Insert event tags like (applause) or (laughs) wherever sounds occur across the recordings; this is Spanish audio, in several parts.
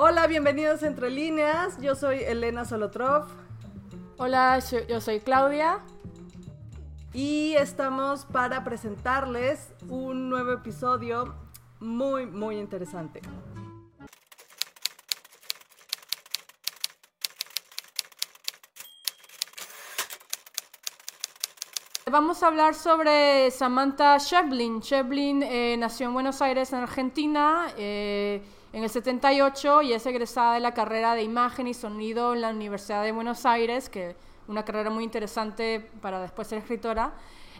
Hola, bienvenidos a Entre Líneas. Yo soy Elena Solotrov. Hola, yo soy Claudia. Y estamos para presentarles un nuevo episodio muy, muy interesante. Vamos a hablar sobre Samantha Shevlin. Shevlin eh, nació en Buenos Aires, en Argentina, eh, en el 78 y es egresada de la carrera de imagen y sonido en la Universidad de Buenos Aires, que una carrera muy interesante para después ser escritora.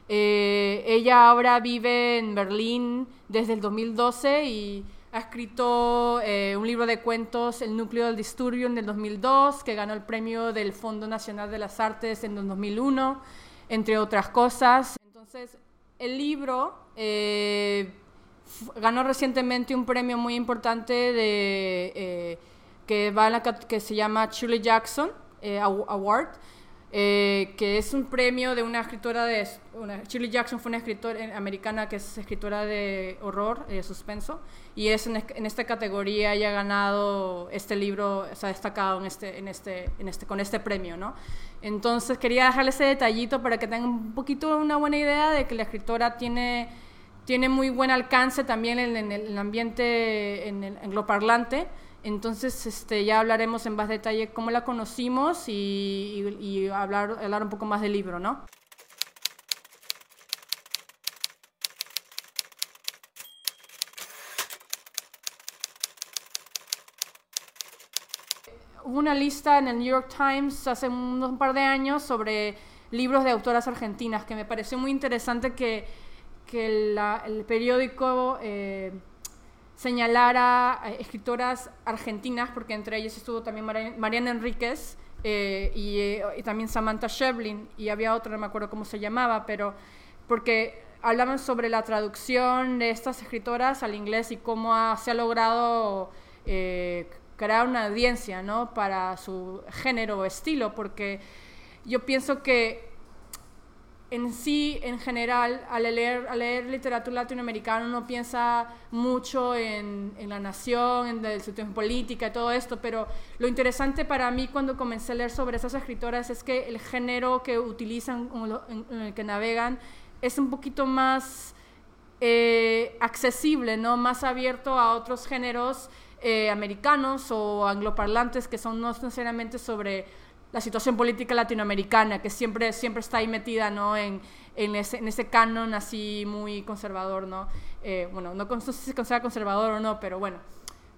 Eh, ella ahora vive en Berlín desde el 2012 y ha escrito un libro de cuentos, El núcleo del disturbio, en el 2002, que ganó el premio del Fondo Nacional de las Artes en el 2001 entre otras cosas. Entonces, el libro eh, ganó recientemente un premio muy importante de, eh, que, va la, que se llama Shirley Jackson eh, Award eh, que es un premio de una escritora de... Una, Shirley Jackson fue una escritora americana que es escritora de horror, de suspenso, y es en, esta categoría ella ha ganado este libro, se ha destacado en este, en este, en este, con este premio, ¿no? Entonces quería dejarle ese detallito para que tengan un poquito una buena idea de que la escritora tiene, tiene muy buen alcance también en, el ambiente, en el angloparlante, entonces, este, ya hablaremos en más detalle cómo la conocimos y, hablar, hablar un poco más del libro, ¿no? Hubo una lista en el New York Times hace un, par de años sobre libros de autoras argentinas que me pareció muy interesante que, el periódico eh, señalar a escritoras argentinas, porque entre ellas estuvo también Mariana Enríquez eh, eh, y, también Samantha Shevlin, y había otra, no me acuerdo cómo se llamaba, pero porque hablaban sobre la traducción de estas escritoras al inglés y cómo se ha logrado eh, crear una audiencia ¿no? para su género o estilo, porque yo pienso que en sí, en general, al leer, literatura latinoamericana uno piensa mucho en, la nación, en la situación política y todo esto, pero lo interesante para mí cuando comencé a leer sobre esas escritoras es que el género que utilizan, en, el que navegan, es un poquito más eh, accesible, ¿no? más abierto a otros géneros eh, americanos o angloparlantes que son no necesariamente sobre la situación política latinoamericana, que siempre, siempre está ahí metida ¿no? en, en, ese, en ese canon así muy conservador, ¿no? Eh, bueno, no, sé si se considera conservador o no, pero bueno,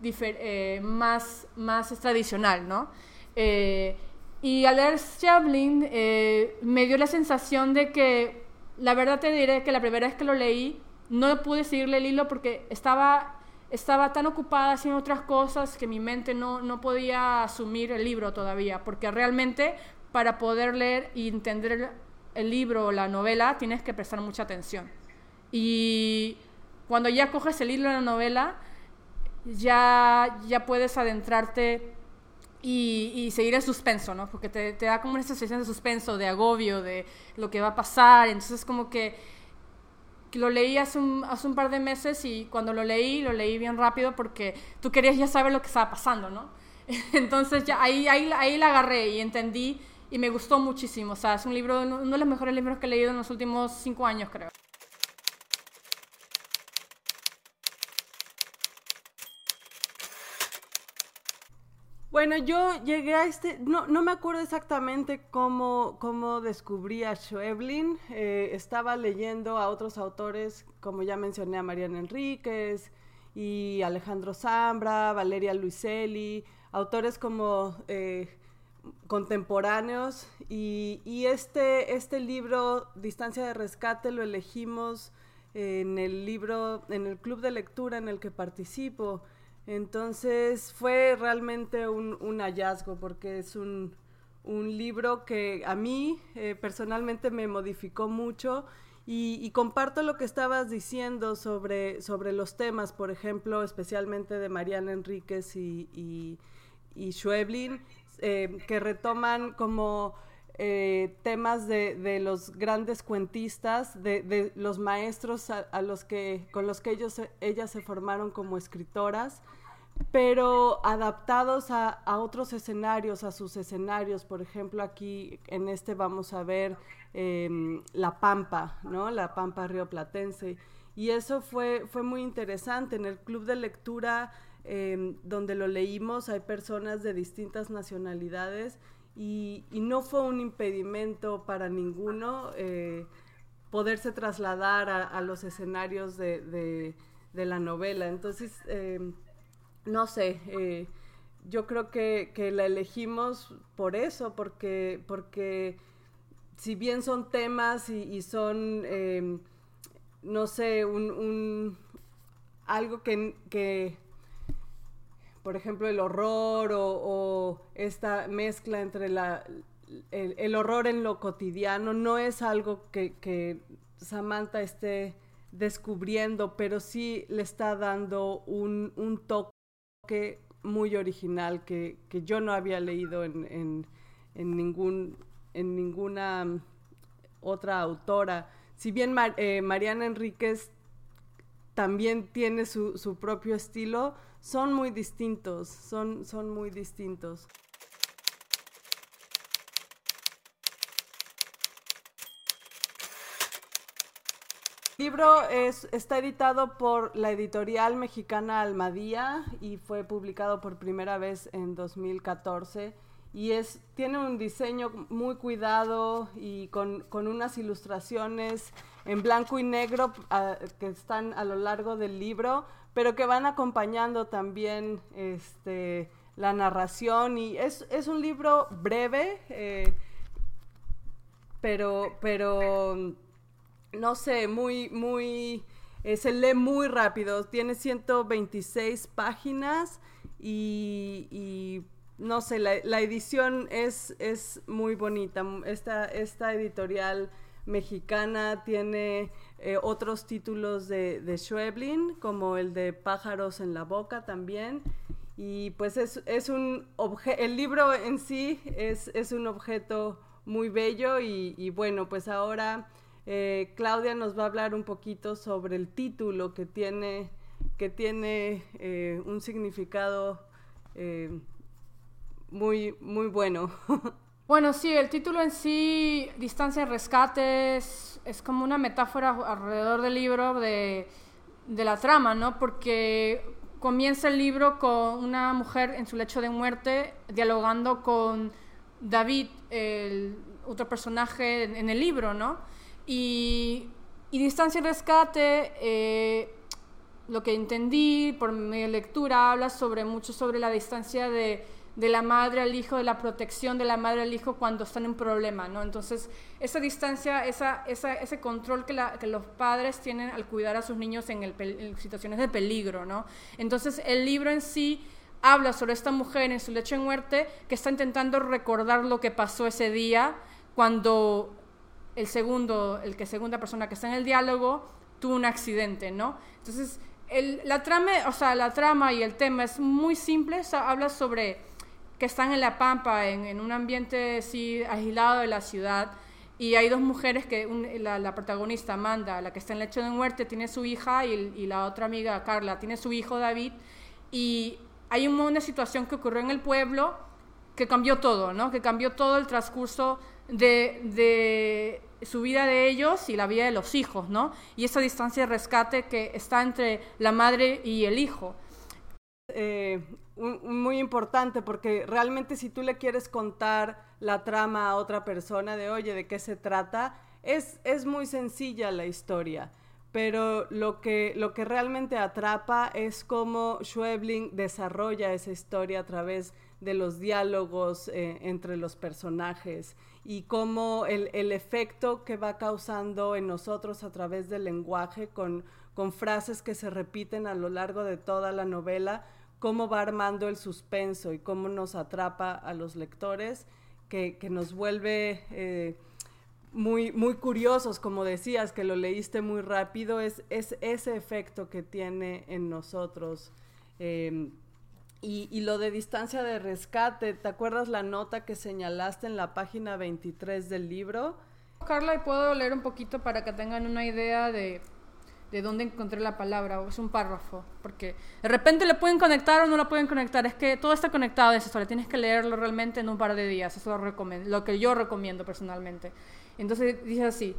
eh, más, más tradicional, ¿no? Eh, y al leer Chaplin me dio la sensación de que, la verdad te diré que la primera vez que lo leí, no pude seguirle el hilo porque estaba estaba tan ocupada haciendo otras cosas que mi mente no, no podía asumir el libro todavía, porque realmente para poder leer y entender el libro o la novela tienes que prestar mucha atención. Y cuando ya coges el libro de la novela, ya, ya puedes adentrarte y, y, seguir el suspenso, ¿no? Porque te, te da como una sensación de suspenso, de agobio, de lo que va a pasar. Entonces como que lo leí hace un, hace un par de meses y cuando lo leí, lo leí bien rápido porque tú querías ya saber lo que estaba pasando, ¿no? (laughs) Entonces ya ahí, ahí, ahí la agarré y entendí y me gustó muchísimo. O sea, es un libro, uno de los mejores libros que he leído en los últimos cinco años, creo. Bueno, yo llegué a este, no, no me acuerdo exactamente cómo, cómo descubrí a Schweblin. Eh, estaba leyendo a otros autores, como ya mencioné a Mariana Enríquez y Alejandro Zambra, Valeria Luiselli, autores como eh, contemporáneos. Y, y, este, este libro, Distancia de Rescate, lo elegimos en el libro, en el club de lectura en el que participo. Entonces fue realmente un, hallazgo porque es un, libro que a mí eh, personalmente me modificó mucho y, comparto lo que estabas diciendo sobre, sobre los temas, por ejemplo, especialmente de Mariana Enríquez y, y, eh, que retoman como eh, temas de, los grandes cuentistas, de, los maestros a, los que, con los que ellos, ellas se formaron como escritoras pero adaptados a, otros escenarios, a sus escenarios. Por ejemplo, aquí en este vamos a ver em, La Pampa, ¿no? La Pampa rioplatense. Y eso fue, fue muy interesante. En el club de lectura em, donde lo leímos hay personas de distintas nacionalidades y, no fue un impedimento para ninguno eh, poderse trasladar a, los escenarios de, la novela. Entonces, em, no sé, eh, yo creo que, la elegimos por eso, porque, porque si bien son temas y, son, em, no sé, un, algo que, por ejemplo, el horror o, esta mezcla entre la, el, horror en lo cotidiano no es algo que, que Samantha esté descubriendo, pero sí le está dando un, un toque muy original que, yo no había leído en, ningún, en ninguna mm, otra autora. Si bien eh, Mariana Enríquez también tiene su, su, propio estilo, son muy distintos, son, son muy distintos. El libro es, está editado por la editorial mexicana Almadía y fue publicado por primera vez en 2014 y es, tiene un diseño muy cuidado y con, unas ilustraciones en blanco y negro que están a lo largo del libro, pero que van acompañando también este, la narración y es, un libro breve, eh, pero, pero no sé, muy, muy, eh, se lee muy rápido, tiene 126 páginas y, no sé, la, edición es, es, muy bonita. Esta, esta editorial mexicana tiene eh, otros títulos de, de como el de Pájaros en la Boca también. Y pues es, es un objeto, el libro en sí es, es un objeto muy bello y, bueno, pues ahora eh, Claudia nos va a hablar un poquito sobre el título que tiene, que tiene eh, un significado muy, muy bueno. (laughs) Bueno, sí, el título en sí, Distancia de Rescate, es, como una metáfora alrededor del libro de, de, la trama, ¿no? Porque comienza el libro con una mujer en su lecho de muerte dialogando con David, el otro personaje en el libro, ¿no? Y, Distancia y Rescate, eh, lo que entendí por mi lectura, habla sobre mucho sobre la distancia de, la madre al hijo, de la protección de la madre al hijo cuando están en problema, ¿no? Entonces, esa distancia, esa, ese control que, los padres tienen al cuidar a sus niños en, en, situaciones de peligro, ¿no? Entonces, el libro en sí habla sobre esta mujer en su lecho de muerte que está intentando recordar lo que pasó ese día cuando el segundo, el que segunda persona que está en el diálogo, tuvo un accidente, ¿no? Entonces, la, trama, o sea, la trama y el tema es muy simple, habla sobre que están en la pampa, en, un ambiente así aislado de la ciudad, y hay dos mujeres que la, protagonista, Amanda, la que está en lecho de muerte, tiene su hija, y, la otra amiga, Carla, tiene su hijo David, y hay una situación que ocurrió en el pueblo que cambió todo, ¿no? Que cambió todo el transcurso de, su vida de ellos y la vida de los hijos, ¿no? Y esa distancia de rescate que está entre la madre y el hijo. Eh, muy importante porque realmente si tú le quieres contar la trama a otra persona de, oye, ¿de qué se trata? Es, es muy sencilla la historia, pero lo que, lo que realmente atrapa es cómo Schwebling desarrolla esa historia a través de los diálogos eh, entre los personajes y cómo el, el, efecto que va causando en nosotros a través del lenguaje con, con frases que se repiten a lo largo de toda la novela, cómo va armando el suspenso y cómo nos atrapa a los lectores, que, que nos vuelve eh, muy, muy curiosos, como decías, que lo leíste muy rápido, es, es ese efecto que tiene en nosotros. Eh, y, lo de distancia de rescate, ¿te acuerdas la nota que señalaste en la página 23 del libro? Carla, y puedo leer un poquito para que tengan una idea de, de dónde encontré la palabra, o es un párrafo, porque de repente le pueden conectar o no lo pueden conectar, es que todo está conectado a esa historia, tienes que leerlo realmente en un par de días, eso lo, lo que yo recomiendo personalmente. Entonces dice así,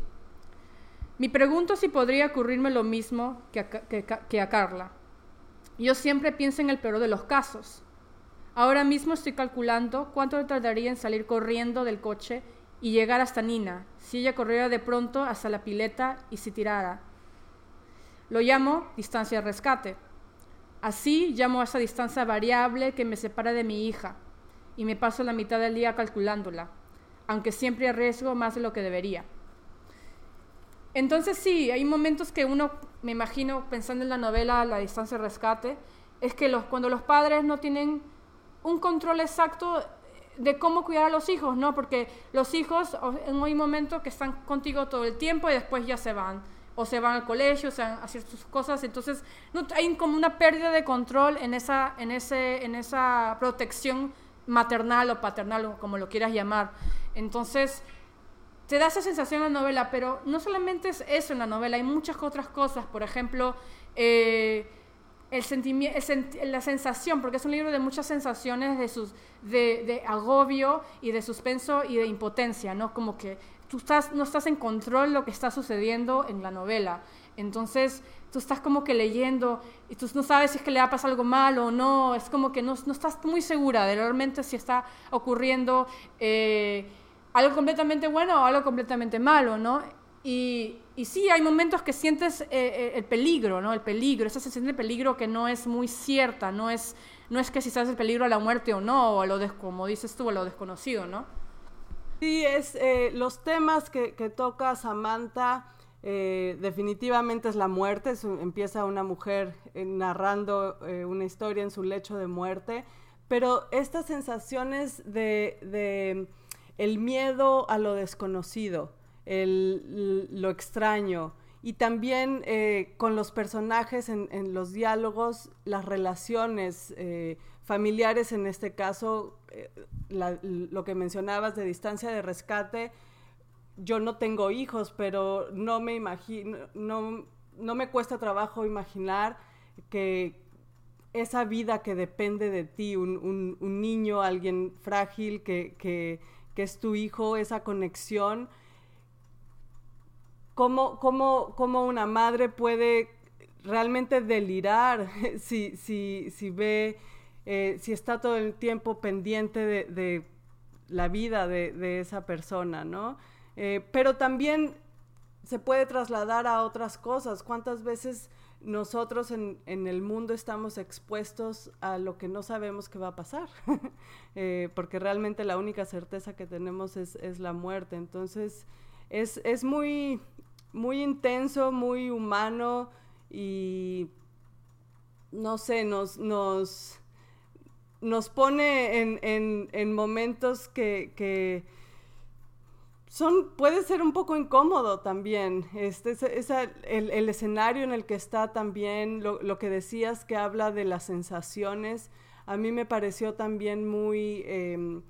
me pregunto si podría ocurrirme lo mismo que a, que a Carla. Yo siempre pienso en el peor de los casos. Ahora mismo estoy calculando cuánto tardaría en salir corriendo del coche y llegar hasta Nina, si ella corriera de pronto hasta la pileta y se tirara. Lo llamo distancia de rescate. Así llamo a esa distancia variable que me separa de mi hija y me paso la mitad del día calculándola, aunque siempre arriesgo más de lo que debería. Entonces sí, hay momentos que uno, me imagino, pensando en la novela La distancia de rescate, es que los, cuando los padres no tienen un control exacto de cómo cuidar a los hijos, ¿no? Porque los hijos en un momento que están contigo todo el tiempo y después ya se van o se van al colegio, o sea, hacer sus cosas, entonces hay como una pérdida de control en esa, en, ese, en esa protección maternal o paternal, o como lo quieras llamar. Entonces, te da esa sensación en la novela, pero no solamente es eso en la novela, hay muchas otras cosas, por ejemplo, eh, el sentimiento, la sensación, porque es un libro de muchas sensaciones de, sus, de, agobio y de suspenso y de impotencia, ¿no? Como que tú estás, no estás en control de lo que está sucediendo en la novela. Entonces, tú estás como que leyendo y tú no sabes si es que le va a algo malo o no, es como que no, no estás muy segura de realmente si está ocurriendo eh, algo completamente bueno o algo completamente malo, ¿no? Y, y sí, hay momentos que sientes eh, eh, el peligro, ¿no? El peligro, esa sensación de peligro que no es muy cierta, no es, no es que si estás el peligro a la muerte o no, o a lo, como dices tú, a lo desconocido, ¿no? Sí, es eh, los temas que, toca Samantha. definitivamente es la muerte. empieza una mujer narrando una historia en su lecho de muerte. Pero estas sensaciones de, el miedo a lo desconocido, el, lo extraño. Y también eh, con los personajes en, los diálogos, las relaciones eh, familiares, en este caso, eh, lo que mencionabas de distancia de rescate, yo no tengo hijos, pero no me imagino, no, me cuesta trabajo imaginar que esa vida que depende de ti, un, un, niño, alguien frágil que, que, que es tu hijo, esa conexión, cómo, cómo, cómo una madre puede realmente delirar (laughs) si, si, si ve, eh, si está todo el tiempo pendiente de, la vida de, esa persona, ¿no? Eh, pero también se puede trasladar a otras cosas. ¿Cuántas veces nosotros en, el mundo estamos expuestos a lo que no sabemos que va a pasar? (laughs) Eh, porque realmente la única certeza que tenemos es, es la muerte. Entonces, es, es muy, muy intenso, muy humano y no sé, nos, nos, nos pone en, en, momentos que, que, son, puede ser un poco incómodo también. Este, es, el, el, escenario en el que está también, lo, lo, que decías que habla de las sensaciones, a mí me pareció también muy... Em,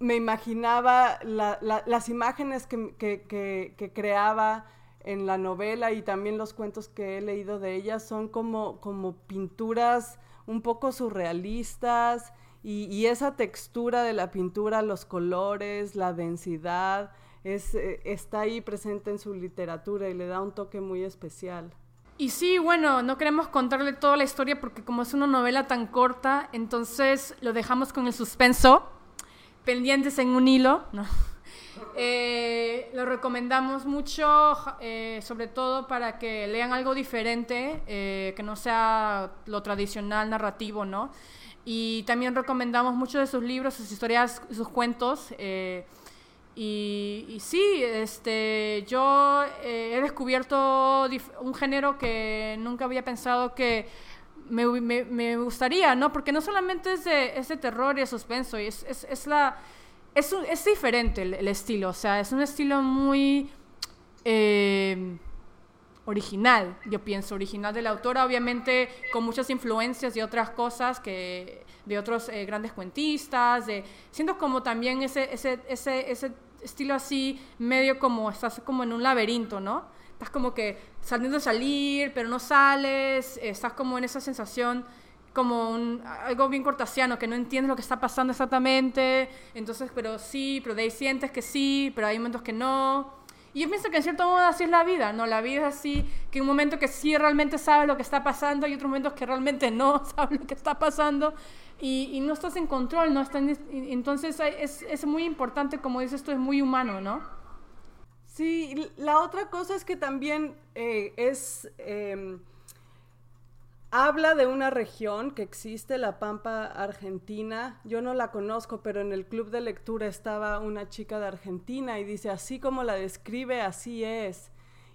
me imaginaba las imágenes que, creaba en la novela y también los cuentos que he leído de ella son como, como pinturas un poco surrealistas y, esa textura de la pintura, los colores, la densidad, eh, está ahí presente en su literatura y le da un toque muy especial. Y sí, bueno, no queremos contarle toda la historia porque como es una novela tan corta, entonces lo dejamos con el suspenso pendientes en un hilo, ¿no? Eh, lo recomendamos mucho, eh, sobre todo para que lean algo diferente, eh, que no sea lo tradicional narrativo, ¿no? Y también recomendamos mucho de sus libros, sus historias, sus cuentos. Y, y, sí, este, yo he descubierto un género que nunca había pensado que me, me, me, gustaría, ¿no? Porque no solamente es de, es de terror y de suspenso, es, es, es la... Es, es diferente el, estilo, o sea, es un estilo muy eh, original, yo pienso, original de la autora, obviamente con muchas influencias de otras cosas, que de otros eh, grandes cuentistas, de, siento como también ese, ese, ese, ese estilo así, medio como, estás como en un laberinto, ¿no? estás como que saliendo de salir, pero no sales, estás como en esa sensación como un, algo bien cortasiano, que no entiendes lo que está pasando exactamente, entonces, pero sí, pero de ahí sientes que sí, pero hay momentos que no. Y yo pienso que en cierto modo así es la vida, ¿no? La vida es así, que un momento que sí realmente sabes lo que está pasando y otros momentos que realmente no (laughs) sabes lo que está pasando y, y no estás en control, ¿no? entonces es, es muy importante, como dices, esto es muy humano, ¿no? Sí, la otra cosa es que también eh, es... Em, habla de una región que existe, la Pampa Argentina. Yo no la conozco, pero en el club de lectura estaba una chica de Argentina y dice, así como la describe, así es.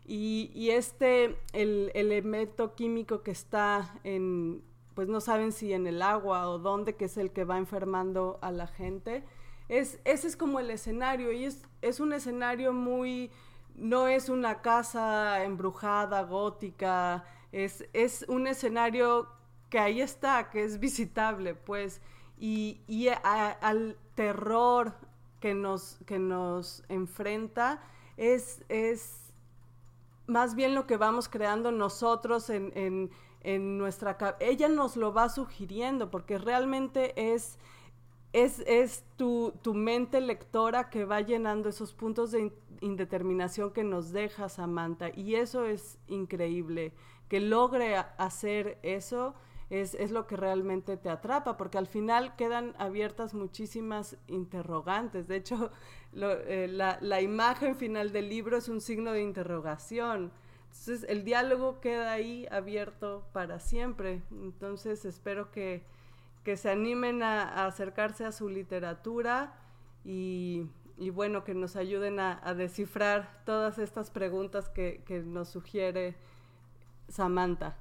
Y, este, el, elemento químico que está en, pues no saben si en el agua o dónde, que es el que va enfermando a la gente, es, ese es como el escenario y es, es un escenario muy, no es una casa embrujada, gótica, es, es un escenario que ahí está, que es visitable, pues, y, y al terror que nos, que nos enfrenta es, es más bien lo que vamos creando nosotros en, en, en nuestra... Ella nos lo va sugiriendo porque realmente es es, tu, mente lectora que va llenando esos puntos de indeterminación que nos deja Samantha. Y eso es increíble. Que logre hacer eso es, lo que realmente te atrapa, porque al final quedan abiertas muchísimas interrogantes. De hecho, eh, la, la imagen final del libro es un signo de interrogación. Entonces, el diálogo queda ahí abierto para siempre. Entonces, espero que que se animen a, acercarse a su literatura y, bueno, que nos ayuden a, descifrar todas estas preguntas que, que nos sugiere Samantha.